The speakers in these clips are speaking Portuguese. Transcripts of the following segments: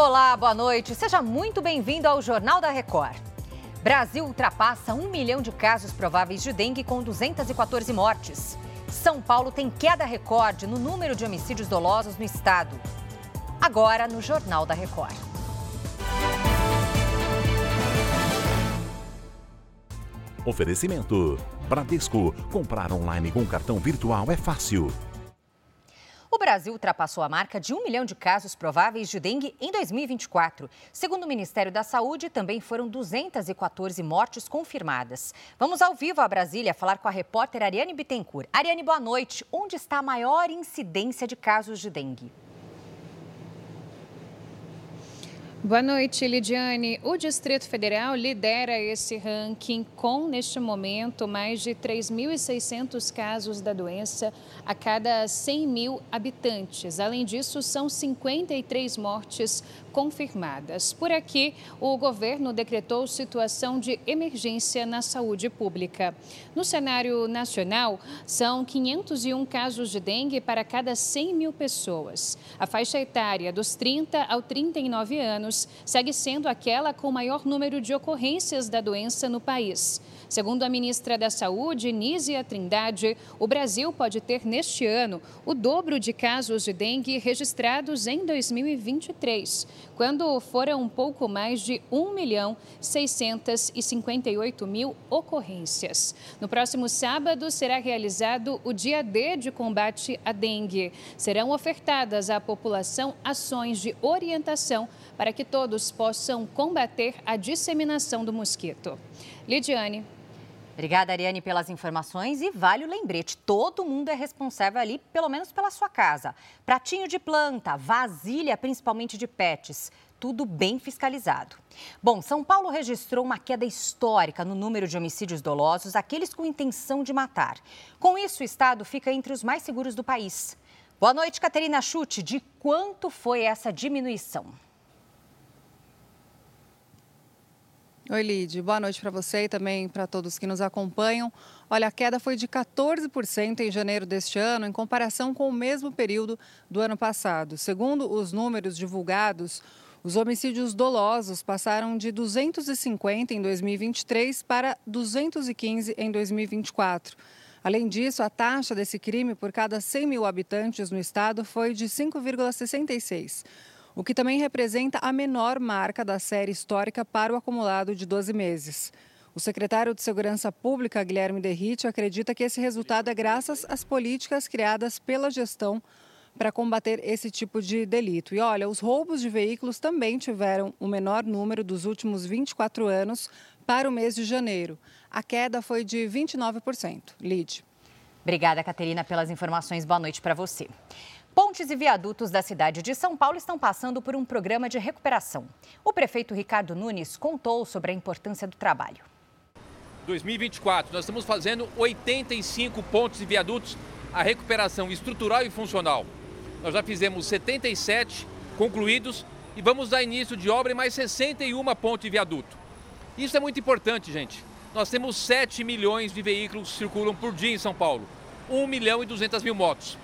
Olá, boa noite. Seja muito bem-vindo ao Jornal da Record. Brasil ultrapassa um milhão de casos prováveis de dengue com 214 mortes. São Paulo tem queda recorde no número de homicídios dolosos no estado. Agora no Jornal da Record. Oferecimento: Bradesco. Comprar online com cartão virtual é fácil. Brasil ultrapassou a marca de um milhão de casos prováveis de dengue em 2024. Segundo o Ministério da Saúde, também foram 214 mortes confirmadas. Vamos ao vivo a Brasília falar com a repórter Ariane Bittencourt. Ariane, boa noite. Onde está a maior incidência de casos de dengue? Boa noite, Lidiane. O Distrito Federal lidera esse ranking com, neste momento, mais de 3.600 casos da doença a cada 100 mil habitantes. Além disso, são 53 mortes confirmadas. Por aqui, o governo decretou situação de emergência na saúde pública. No cenário nacional, são 501 casos de dengue para cada 100 mil pessoas. A faixa etária dos 30 ao 39 anos segue sendo aquela com maior número de ocorrências da doença no país. Segundo a ministra da Saúde, Nízia Trindade, o Brasil pode ter neste ano o dobro de casos de dengue registrados em 2023, quando foram um pouco mais de 1 milhão 658 mil ocorrências. No próximo sábado será realizado o Dia D de combate à dengue. Serão ofertadas à população ações de orientação para que todos possam combater a disseminação do mosquito. Lidiane. Obrigada, Ariane, pelas informações. E vale o lembrete: todo mundo é responsável ali, pelo menos pela sua casa. Pratinho de planta, vasilha, principalmente de pets. Tudo bem fiscalizado. Bom, São Paulo registrou uma queda histórica no número de homicídios dolosos, aqueles com intenção de matar. Com isso, o estado fica entre os mais seguros do país. Boa noite, Caterina Chute. De quanto foi essa diminuição? Oi, Lid. Boa noite para você e também para todos que nos acompanham. Olha, a queda foi de 14% em janeiro deste ano, em comparação com o mesmo período do ano passado. Segundo os números divulgados, os homicídios dolosos passaram de 250 em 2023 para 215 em 2024. Além disso, a taxa desse crime por cada 100 mil habitantes no estado foi de 5,66 o que também representa a menor marca da série histórica para o acumulado de 12 meses. O secretário de Segurança Pública, Guilherme Derrite, acredita que esse resultado é graças às políticas criadas pela gestão para combater esse tipo de delito. E olha, os roubos de veículos também tiveram o menor número dos últimos 24 anos para o mês de janeiro. A queda foi de 29%. Lide. Obrigada, Caterina, pelas informações. Boa noite para você. Pontes e viadutos da cidade de São Paulo estão passando por um programa de recuperação. O prefeito Ricardo Nunes contou sobre a importância do trabalho. 2024, nós estamos fazendo 85 pontes e viadutos, a recuperação estrutural e funcional. Nós já fizemos 77 concluídos e vamos dar início de obra em mais 61 pontes e viaduto. Isso é muito importante, gente. Nós temos 7 milhões de veículos que circulam por dia em São Paulo, 1 milhão e 200 mil motos.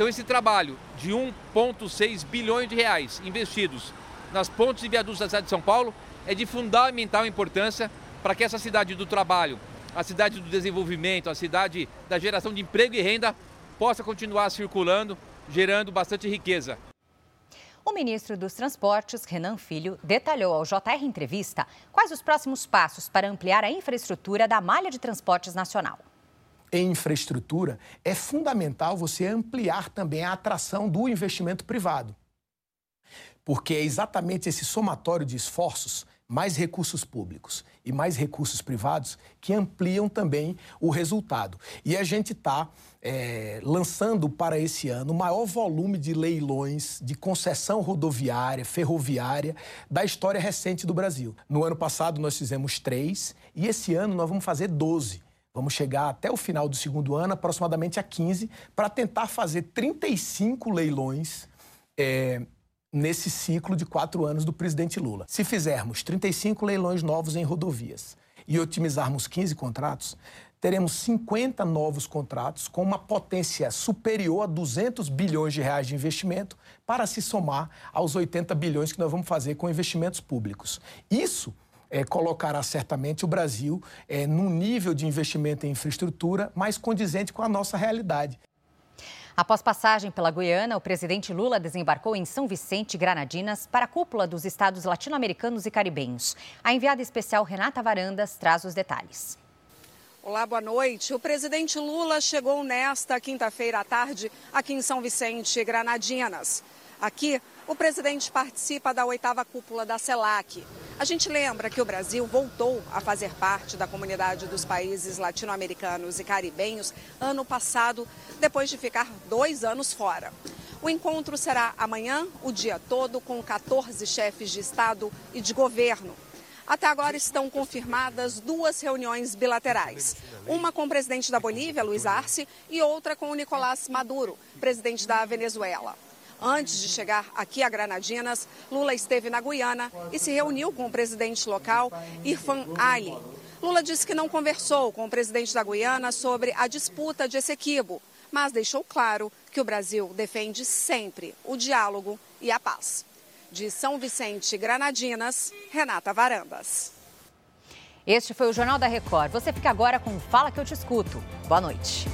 Então esse trabalho de 1,6 bilhões de reais investidos nas pontes e viadutos da cidade de São Paulo é de fundamental importância para que essa cidade do trabalho, a cidade do desenvolvimento, a cidade da geração de emprego e renda possa continuar circulando, gerando bastante riqueza. O ministro dos Transportes, Renan Filho, detalhou ao JR Entrevista quais os próximos passos para ampliar a infraestrutura da malha de transportes nacional em infraestrutura, é fundamental você ampliar também a atração do investimento privado. Porque é exatamente esse somatório de esforços, mais recursos públicos e mais recursos privados, que ampliam também o resultado. E a gente está é, lançando para esse ano o maior volume de leilões de concessão rodoviária, ferroviária da história recente do Brasil. No ano passado nós fizemos três e esse ano nós vamos fazer doze. Vamos chegar até o final do segundo ano, aproximadamente a 15, para tentar fazer 35 leilões é, nesse ciclo de quatro anos do presidente Lula. Se fizermos 35 leilões novos em rodovias e otimizarmos 15 contratos, teremos 50 novos contratos com uma potência superior a 200 bilhões de reais de investimento para se somar aos 80 bilhões que nós vamos fazer com investimentos públicos. Isso é, colocará certamente o Brasil é, num nível de investimento em infraestrutura mais condizente com a nossa realidade. Após passagem pela Guiana, o presidente Lula desembarcou em São Vicente, Granadinas, para a cúpula dos estados latino-americanos e caribenhos. A enviada especial Renata Varandas traz os detalhes. Olá, boa noite. O presidente Lula chegou nesta quinta-feira à tarde aqui em São Vicente, Granadinas. Aqui, o presidente participa da oitava cúpula da CELAC. A gente lembra que o Brasil voltou a fazer parte da comunidade dos países latino-americanos e caribenhos ano passado, depois de ficar dois anos fora. O encontro será amanhã, o dia todo, com 14 chefes de Estado e de governo. Até agora estão confirmadas duas reuniões bilaterais. Uma com o presidente da Bolívia, Luiz Arce, e outra com o Nicolás Maduro, presidente da Venezuela. Antes de chegar aqui a Granadinas, Lula esteve na Guiana e se reuniu com o presidente local, Irfan Ali. Lula disse que não conversou com o presidente da Guiana sobre a disputa de Essequibo, mas deixou claro que o Brasil defende sempre o diálogo e a paz. De São Vicente, Granadinas, Renata Varandas. Este foi o Jornal da Record. Você fica agora com Fala que eu te escuto. Boa noite.